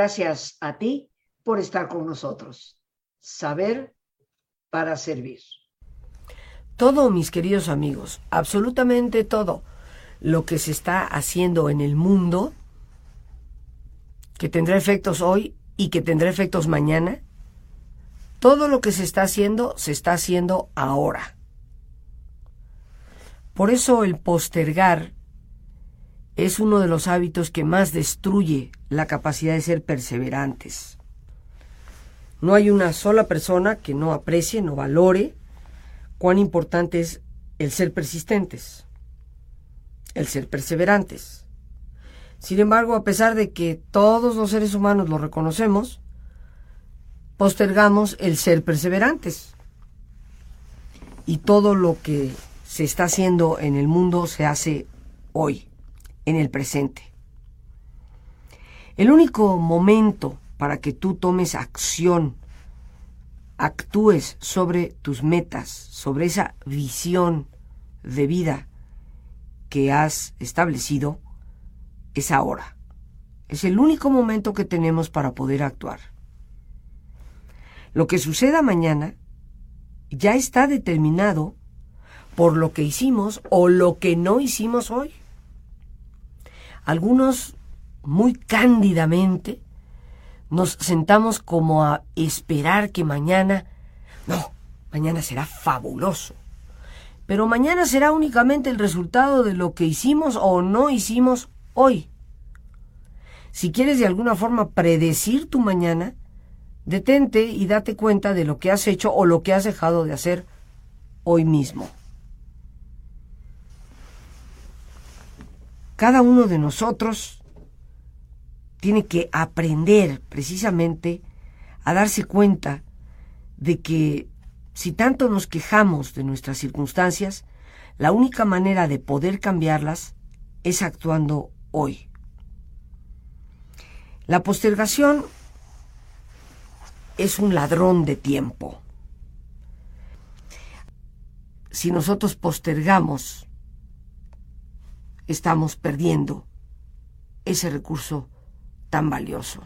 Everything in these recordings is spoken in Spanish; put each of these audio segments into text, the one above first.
Gracias a ti por estar con nosotros. Saber para servir. Todo, mis queridos amigos, absolutamente todo lo que se está haciendo en el mundo, que tendrá efectos hoy y que tendrá efectos mañana, todo lo que se está haciendo se está haciendo ahora. Por eso el postergar es uno de los hábitos que más destruye la capacidad de ser perseverantes. No hay una sola persona que no aprecie, no valore cuán importante es el ser persistentes, el ser perseverantes. Sin embargo, a pesar de que todos los seres humanos lo reconocemos, postergamos el ser perseverantes. Y todo lo que se está haciendo en el mundo se hace hoy, en el presente. El único momento para que tú tomes acción, actúes sobre tus metas, sobre esa visión de vida que has establecido, es ahora. Es el único momento que tenemos para poder actuar. Lo que suceda mañana ya está determinado por lo que hicimos o lo que no hicimos hoy. Algunos muy cándidamente nos sentamos como a esperar que mañana, no, mañana será fabuloso. Pero mañana será únicamente el resultado de lo que hicimos o no hicimos hoy. Si quieres de alguna forma predecir tu mañana, Detente y date cuenta de lo que has hecho o lo que has dejado de hacer hoy mismo. Cada uno de nosotros tiene que aprender precisamente a darse cuenta de que si tanto nos quejamos de nuestras circunstancias, la única manera de poder cambiarlas es actuando hoy. La postergación es un ladrón de tiempo. Si nosotros postergamos, estamos perdiendo ese recurso tan valioso.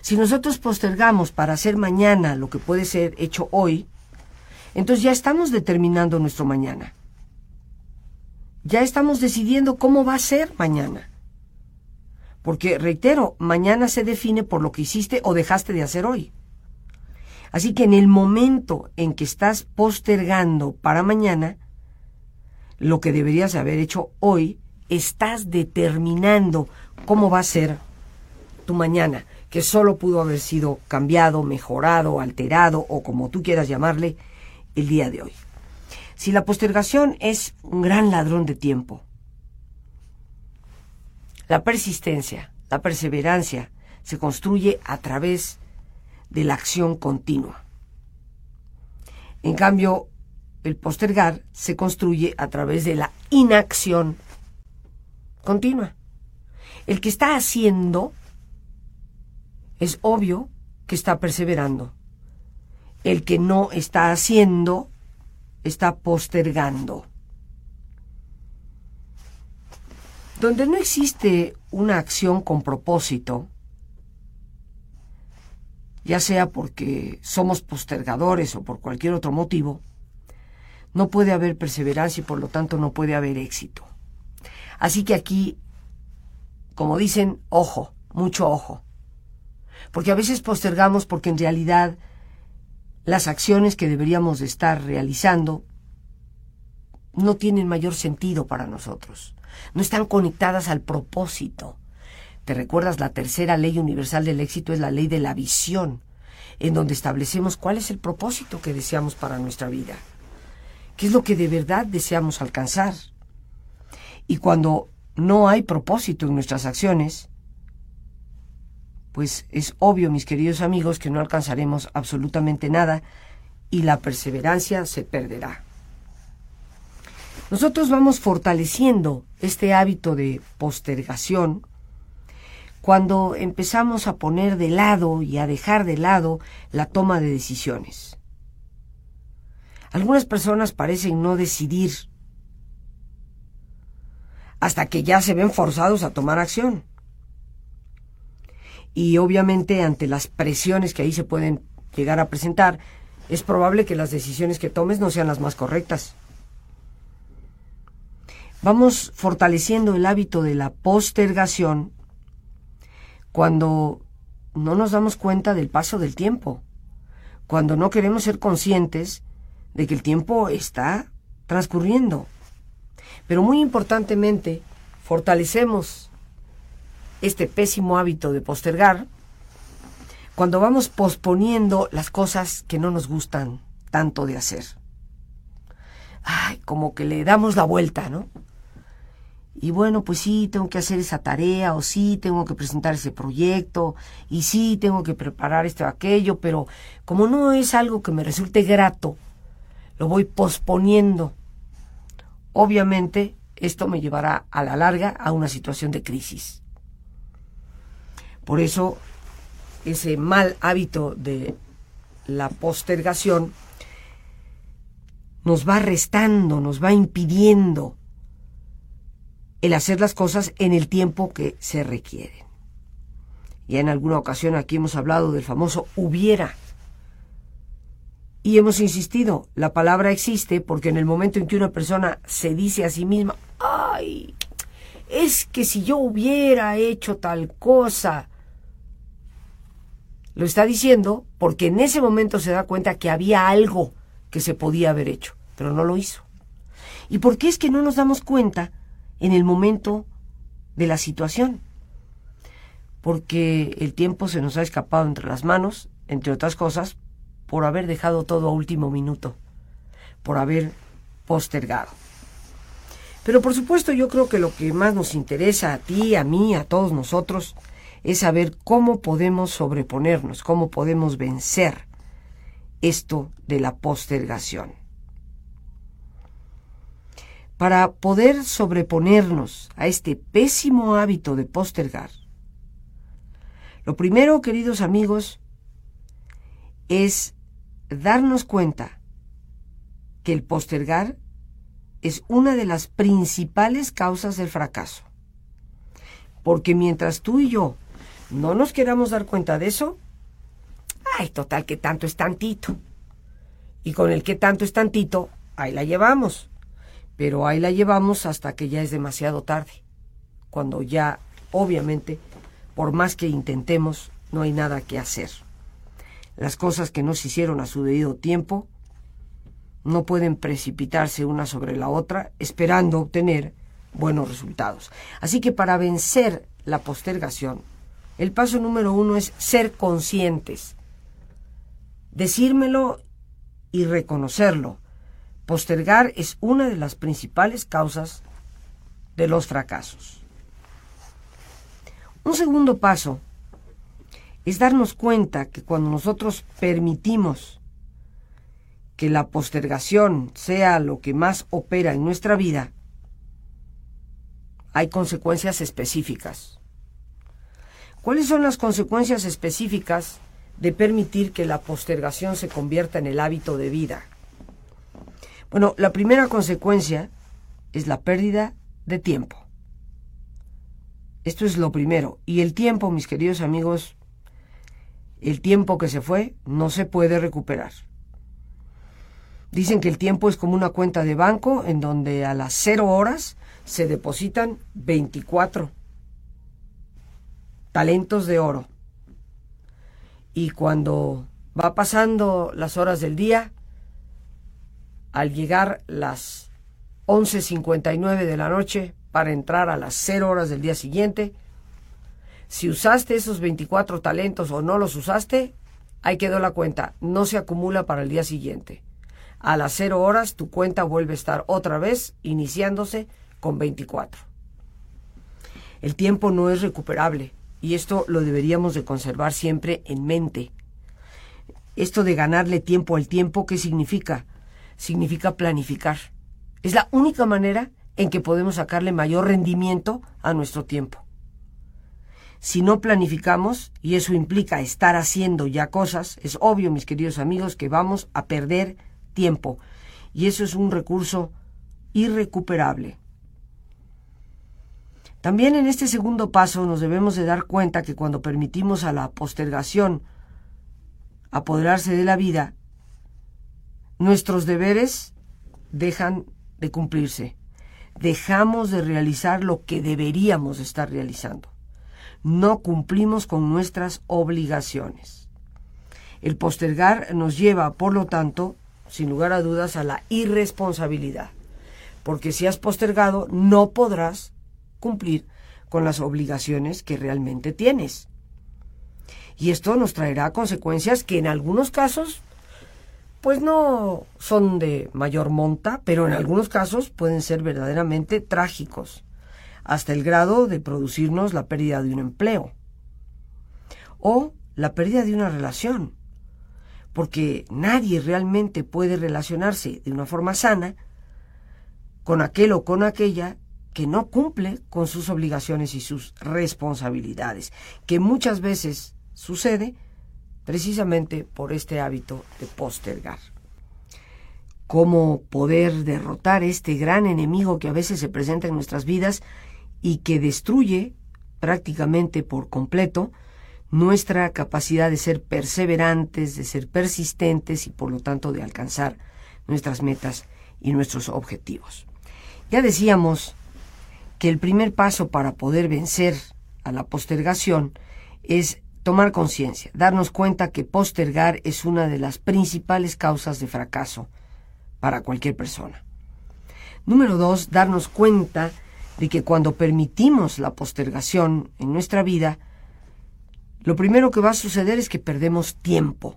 Si nosotros postergamos para hacer mañana lo que puede ser hecho hoy, entonces ya estamos determinando nuestro mañana. Ya estamos decidiendo cómo va a ser mañana. Porque, reitero, mañana se define por lo que hiciste o dejaste de hacer hoy. Así que en el momento en que estás postergando para mañana, lo que deberías haber hecho hoy, estás determinando cómo va a ser tu mañana, que solo pudo haber sido cambiado, mejorado, alterado o como tú quieras llamarle el día de hoy. Si la postergación es un gran ladrón de tiempo, la persistencia, la perseverancia, se construye a través de la acción continua. En cambio, el postergar se construye a través de la inacción continua. El que está haciendo es obvio que está perseverando. El que no está haciendo está postergando. Donde no existe una acción con propósito, ya sea porque somos postergadores o por cualquier otro motivo, no puede haber perseverancia y por lo tanto no puede haber éxito. Así que aquí, como dicen, ojo, mucho ojo. Porque a veces postergamos porque en realidad las acciones que deberíamos de estar realizando no tienen mayor sentido para nosotros no están conectadas al propósito. ¿Te recuerdas? La tercera ley universal del éxito es la ley de la visión, en donde establecemos cuál es el propósito que deseamos para nuestra vida. ¿Qué es lo que de verdad deseamos alcanzar? Y cuando no hay propósito en nuestras acciones, pues es obvio, mis queridos amigos, que no alcanzaremos absolutamente nada y la perseverancia se perderá. Nosotros vamos fortaleciendo este hábito de postergación cuando empezamos a poner de lado y a dejar de lado la toma de decisiones. Algunas personas parecen no decidir hasta que ya se ven forzados a tomar acción. y obviamente ante las presiones que ahí se pueden llegar a presentar, es probable que las decisiones que tomes no sean las más correctas. Vamos fortaleciendo el hábito de la postergación cuando no nos damos cuenta del paso del tiempo, cuando no queremos ser conscientes de que el tiempo está transcurriendo. Pero muy importantemente, fortalecemos este pésimo hábito de postergar cuando vamos posponiendo las cosas que no nos gustan tanto de hacer. Ay, como que le damos la vuelta, ¿no? Y bueno, pues sí, tengo que hacer esa tarea, o sí, tengo que presentar ese proyecto, y sí, tengo que preparar esto o aquello, pero como no es algo que me resulte grato, lo voy posponiendo. Obviamente, esto me llevará a la larga a una situación de crisis. Por eso, ese mal hábito de la postergación nos va restando, nos va impidiendo el hacer las cosas en el tiempo que se requieren. Ya en alguna ocasión aquí hemos hablado del famoso hubiera. Y hemos insistido, la palabra existe porque en el momento en que una persona se dice a sí misma, ay, es que si yo hubiera hecho tal cosa, lo está diciendo porque en ese momento se da cuenta que había algo que se podía haber hecho, pero no lo hizo. ¿Y por qué es que no nos damos cuenta en el momento de la situación? Porque el tiempo se nos ha escapado entre las manos, entre otras cosas, por haber dejado todo a último minuto, por haber postergado. Pero por supuesto yo creo que lo que más nos interesa a ti, a mí, a todos nosotros, es saber cómo podemos sobreponernos, cómo podemos vencer esto de la postergación. Para poder sobreponernos a este pésimo hábito de postergar, lo primero, queridos amigos, es darnos cuenta que el postergar es una de las principales causas del fracaso. Porque mientras tú y yo no nos queramos dar cuenta de eso, ay, total que tanto es tantito. Y con el que tanto es tantito, ahí la llevamos. Pero ahí la llevamos hasta que ya es demasiado tarde. Cuando ya, obviamente, por más que intentemos, no hay nada que hacer. Las cosas que no se hicieron a su debido tiempo no pueden precipitarse una sobre la otra esperando obtener buenos resultados. Así que para vencer la postergación, el paso número uno es ser conscientes, decírmelo y reconocerlo. Postergar es una de las principales causas de los fracasos. Un segundo paso es darnos cuenta que cuando nosotros permitimos que la postergación sea lo que más opera en nuestra vida, hay consecuencias específicas. ¿Cuáles son las consecuencias específicas de permitir que la postergación se convierta en el hábito de vida? Bueno, la primera consecuencia es la pérdida de tiempo. Esto es lo primero. Y el tiempo, mis queridos amigos, el tiempo que se fue no se puede recuperar. Dicen que el tiempo es como una cuenta de banco en donde a las cero horas se depositan 24 talentos de oro. Y cuando va pasando las horas del día, al llegar las 11.59 de la noche para entrar a las 0 horas del día siguiente, si usaste esos 24 talentos o no los usaste, ahí quedó la cuenta, no se acumula para el día siguiente. A las 0 horas tu cuenta vuelve a estar otra vez iniciándose con 24. El tiempo no es recuperable y esto lo deberíamos de conservar siempre en mente. Esto de ganarle tiempo al tiempo, ¿qué significa? Significa planificar. Es la única manera en que podemos sacarle mayor rendimiento a nuestro tiempo. Si no planificamos, y eso implica estar haciendo ya cosas, es obvio, mis queridos amigos, que vamos a perder tiempo. Y eso es un recurso irrecuperable. También en este segundo paso nos debemos de dar cuenta que cuando permitimos a la postergación apoderarse de la vida, nuestros deberes dejan de cumplirse. Dejamos de realizar lo que deberíamos estar realizando. No cumplimos con nuestras obligaciones. El postergar nos lleva, por lo tanto, sin lugar a dudas, a la irresponsabilidad. Porque si has postergado, no podrás cumplir con las obligaciones que realmente tienes. Y esto nos traerá consecuencias que en algunos casos pues no son de mayor monta, pero en algunos casos pueden ser verdaderamente trágicos, hasta el grado de producirnos la pérdida de un empleo o la pérdida de una relación, porque nadie realmente puede relacionarse de una forma sana con aquel o con aquella que no cumple con sus obligaciones y sus responsabilidades, que muchas veces sucede precisamente por este hábito de postergar. ¿Cómo poder derrotar este gran enemigo que a veces se presenta en nuestras vidas y que destruye prácticamente por completo nuestra capacidad de ser perseverantes, de ser persistentes y por lo tanto de alcanzar nuestras metas y nuestros objetivos? Ya decíamos que el primer paso para poder vencer a la postergación es tomar conciencia, darnos cuenta que postergar es una de las principales causas de fracaso para cualquier persona. Número dos, darnos cuenta de que cuando permitimos la postergación en nuestra vida, lo primero que va a suceder es que perdemos tiempo,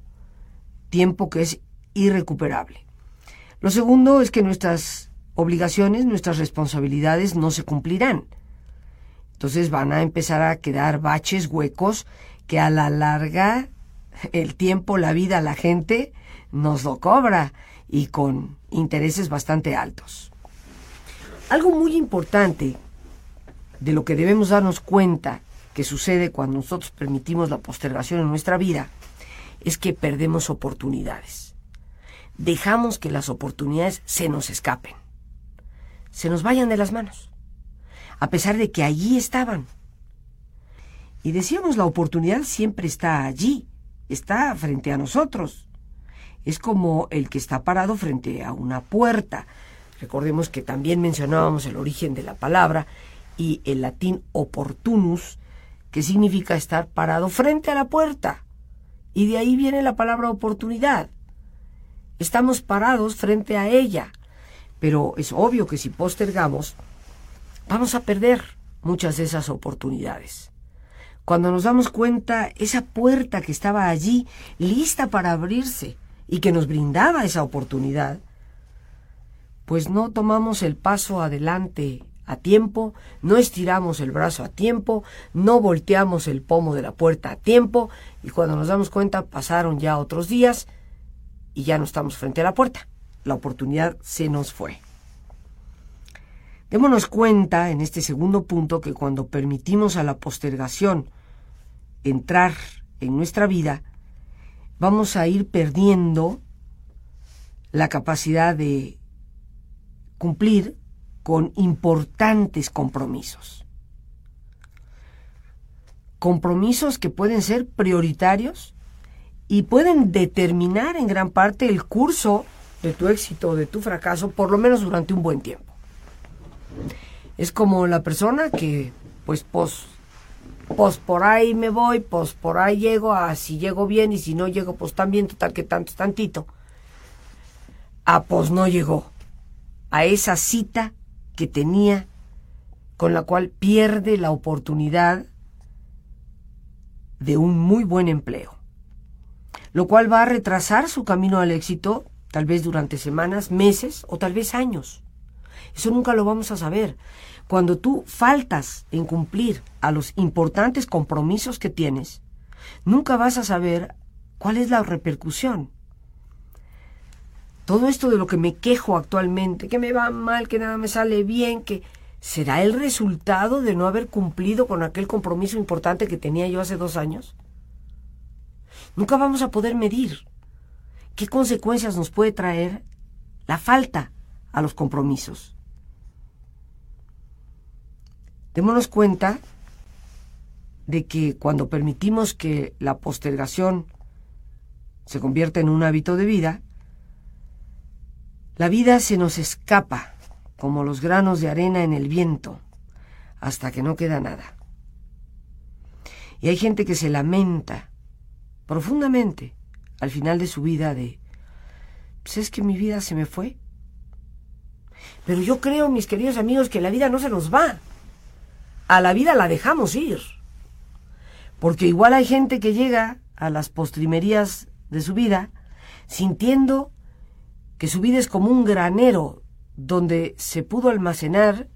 tiempo que es irrecuperable. Lo segundo es que nuestras obligaciones, nuestras responsabilidades no se cumplirán. Entonces van a empezar a quedar baches, huecos, que a la larga el tiempo, la vida, la gente nos lo cobra y con intereses bastante altos. Algo muy importante de lo que debemos darnos cuenta que sucede cuando nosotros permitimos la postergación en nuestra vida es que perdemos oportunidades. Dejamos que las oportunidades se nos escapen se nos vayan de las manos, a pesar de que allí estaban. Y decíamos, la oportunidad siempre está allí, está frente a nosotros. Es como el que está parado frente a una puerta. Recordemos que también mencionábamos el origen de la palabra y el latín opportunus, que significa estar parado frente a la puerta. Y de ahí viene la palabra oportunidad. Estamos parados frente a ella. Pero es obvio que si postergamos, vamos a perder muchas de esas oportunidades. Cuando nos damos cuenta, esa puerta que estaba allí, lista para abrirse y que nos brindaba esa oportunidad, pues no tomamos el paso adelante a tiempo, no estiramos el brazo a tiempo, no volteamos el pomo de la puerta a tiempo y cuando nos damos cuenta pasaron ya otros días y ya no estamos frente a la puerta la oportunidad se nos fue. Démonos cuenta en este segundo punto que cuando permitimos a la postergación entrar en nuestra vida, vamos a ir perdiendo la capacidad de cumplir con importantes compromisos. Compromisos que pueden ser prioritarios y pueden determinar en gran parte el curso de tu éxito o de tu fracaso, por lo menos durante un buen tiempo. Es como la persona que, pues, pues, pues por ahí me voy, pues por ahí llego, a si llego bien y si no llego, pues también, total que tanto tantito. Ah, pues no llegó a esa cita que tenía con la cual pierde la oportunidad de un muy buen empleo, lo cual va a retrasar su camino al éxito tal vez durante semanas, meses o tal vez años. Eso nunca lo vamos a saber. Cuando tú faltas en cumplir a los importantes compromisos que tienes, nunca vas a saber cuál es la repercusión. Todo esto de lo que me quejo actualmente, que me va mal, que nada me sale bien, que será el resultado de no haber cumplido con aquel compromiso importante que tenía yo hace dos años. Nunca vamos a poder medir ¿Qué consecuencias nos puede traer la falta a los compromisos? Démonos cuenta de que cuando permitimos que la postergación se convierta en un hábito de vida, la vida se nos escapa como los granos de arena en el viento hasta que no queda nada. Y hay gente que se lamenta profundamente al final de su vida de, pues es que mi vida se me fue. Pero yo creo, mis queridos amigos, que la vida no se nos va. A la vida la dejamos ir. Porque igual hay gente que llega a las postrimerías de su vida sintiendo que su vida es como un granero donde se pudo almacenar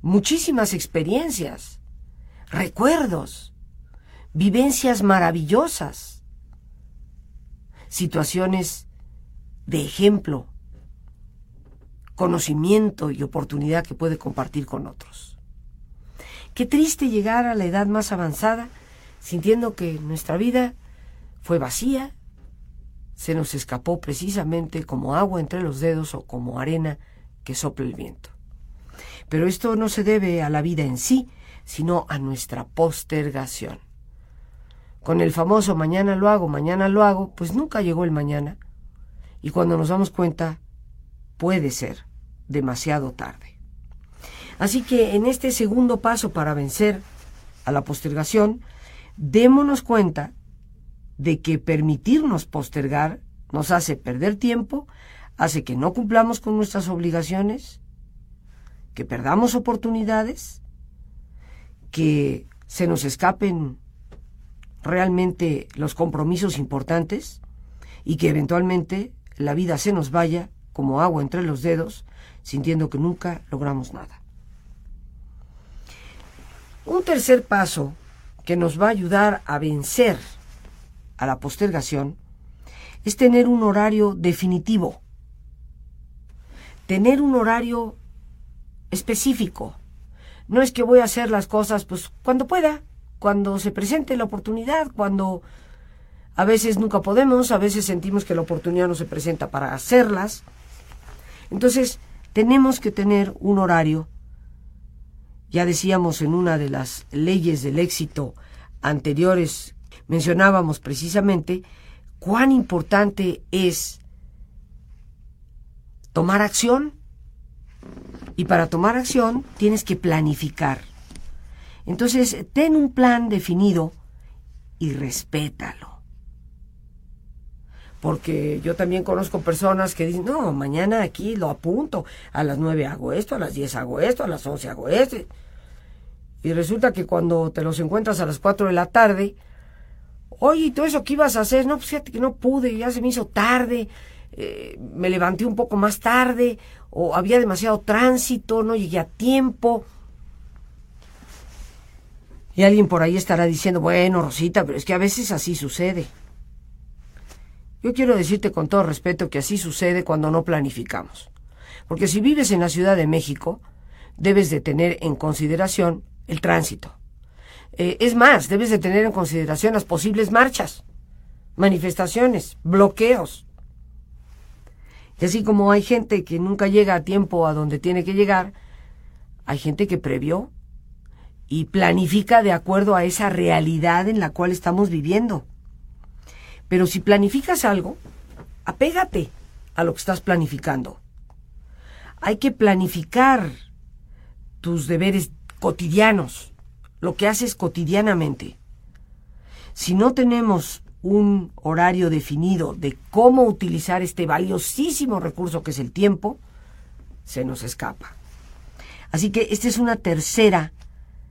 muchísimas experiencias, recuerdos, vivencias maravillosas, situaciones de ejemplo, conocimiento y oportunidad que puede compartir con otros. Qué triste llegar a la edad más avanzada sintiendo que nuestra vida fue vacía, se nos escapó precisamente como agua entre los dedos o como arena que sopla el viento. Pero esto no se debe a la vida en sí, sino a nuestra postergación. Con el famoso mañana lo hago, mañana lo hago, pues nunca llegó el mañana. Y cuando nos damos cuenta, puede ser demasiado tarde. Así que en este segundo paso para vencer a la postergación, démonos cuenta de que permitirnos postergar nos hace perder tiempo, hace que no cumplamos con nuestras obligaciones, que perdamos oportunidades, que se nos escapen realmente los compromisos importantes y que eventualmente la vida se nos vaya como agua entre los dedos, sintiendo que nunca logramos nada. Un tercer paso que nos va a ayudar a vencer a la postergación es tener un horario definitivo, tener un horario específico. No es que voy a hacer las cosas pues cuando pueda, cuando se presente la oportunidad, cuando a veces nunca podemos, a veces sentimos que la oportunidad no se presenta para hacerlas. Entonces, tenemos que tener un horario. Ya decíamos en una de las leyes del éxito anteriores, mencionábamos precisamente cuán importante es tomar acción. Y para tomar acción tienes que planificar. Entonces, ten un plan definido y respétalo. Porque yo también conozco personas que dicen, no, mañana aquí lo apunto, a las nueve hago esto, a las diez hago esto, a las once hago esto. Y resulta que cuando te los encuentras a las cuatro de la tarde, oye, ¿y todo eso qué ibas a hacer? No, pues fíjate que no pude, ya se me hizo tarde, eh, me levanté un poco más tarde, o había demasiado tránsito, no llegué a tiempo. Y alguien por ahí estará diciendo, bueno, Rosita, pero es que a veces así sucede. Yo quiero decirte con todo respeto que así sucede cuando no planificamos. Porque si vives en la Ciudad de México, debes de tener en consideración el tránsito. Eh, es más, debes de tener en consideración las posibles marchas, manifestaciones, bloqueos. Y así como hay gente que nunca llega a tiempo a donde tiene que llegar, hay gente que previó y planifica de acuerdo a esa realidad en la cual estamos viviendo. Pero si planificas algo, apégate a lo que estás planificando. Hay que planificar tus deberes cotidianos, lo que haces cotidianamente. Si no tenemos un horario definido de cómo utilizar este valiosísimo recurso que es el tiempo, se nos escapa. Así que esta es una tercera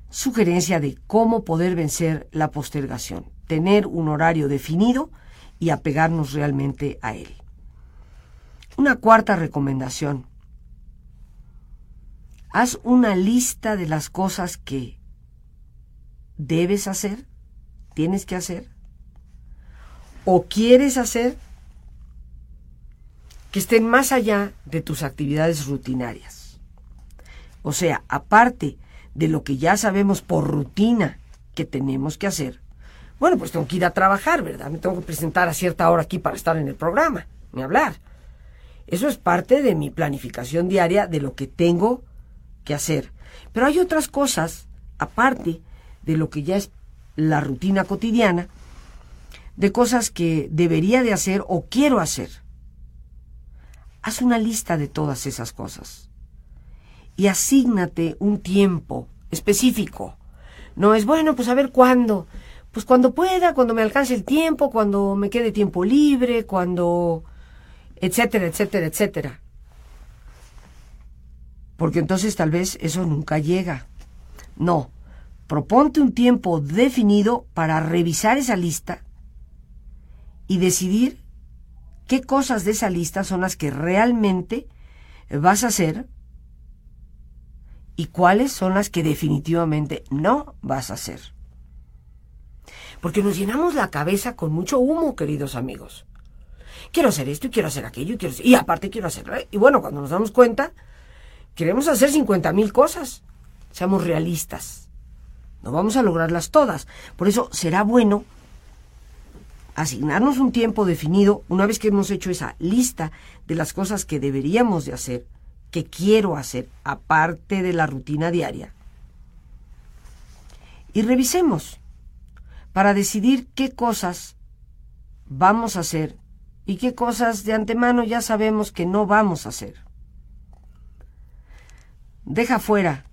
sugerencia de cómo poder vencer la postergación. Tener un horario definido y apegarnos realmente a él. Una cuarta recomendación. Haz una lista de las cosas que debes hacer, tienes que hacer, o quieres hacer que estén más allá de tus actividades rutinarias. O sea, aparte de lo que ya sabemos por rutina que tenemos que hacer, bueno, pues tengo que ir a trabajar, ¿verdad? Me tengo que presentar a cierta hora aquí para estar en el programa, ni hablar. Eso es parte de mi planificación diaria de lo que tengo que hacer. Pero hay otras cosas aparte de lo que ya es la rutina cotidiana, de cosas que debería de hacer o quiero hacer. Haz una lista de todas esas cosas y asígnate un tiempo específico. No es bueno, pues a ver cuándo. Pues cuando pueda, cuando me alcance el tiempo, cuando me quede tiempo libre, cuando... etcétera, etcétera, etcétera. Porque entonces tal vez eso nunca llega. No, proponte un tiempo definido para revisar esa lista y decidir qué cosas de esa lista son las que realmente vas a hacer y cuáles son las que definitivamente no vas a hacer. Porque nos llenamos la cabeza con mucho humo, queridos amigos. Quiero hacer esto y quiero hacer aquello y quiero y aparte quiero hacerlo. Y bueno, cuando nos damos cuenta, queremos hacer 50 mil cosas. Seamos realistas. No vamos a lograrlas todas. Por eso será bueno asignarnos un tiempo definido una vez que hemos hecho esa lista de las cosas que deberíamos de hacer, que quiero hacer, aparte de la rutina diaria. Y revisemos para decidir qué cosas vamos a hacer y qué cosas de antemano ya sabemos que no vamos a hacer. Deja fuera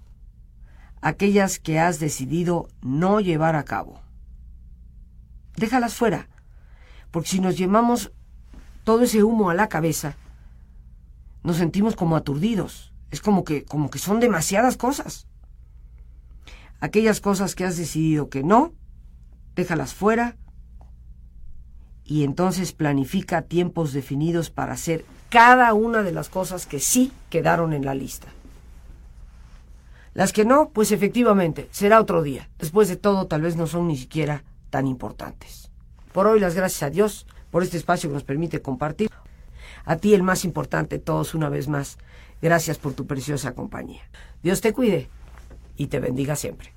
aquellas que has decidido no llevar a cabo. Déjalas fuera porque si nos llevamos todo ese humo a la cabeza, nos sentimos como aturdidos. Es como que, como que son demasiadas cosas. Aquellas cosas que has decidido que no, déjalas fuera y entonces planifica tiempos definidos para hacer cada una de las cosas que sí quedaron en la lista. Las que no, pues efectivamente, será otro día. Después de todo, tal vez no son ni siquiera tan importantes. Por hoy las gracias a Dios por este espacio que nos permite compartir. A ti el más importante, todos una vez más. Gracias por tu preciosa compañía. Dios te cuide y te bendiga siempre.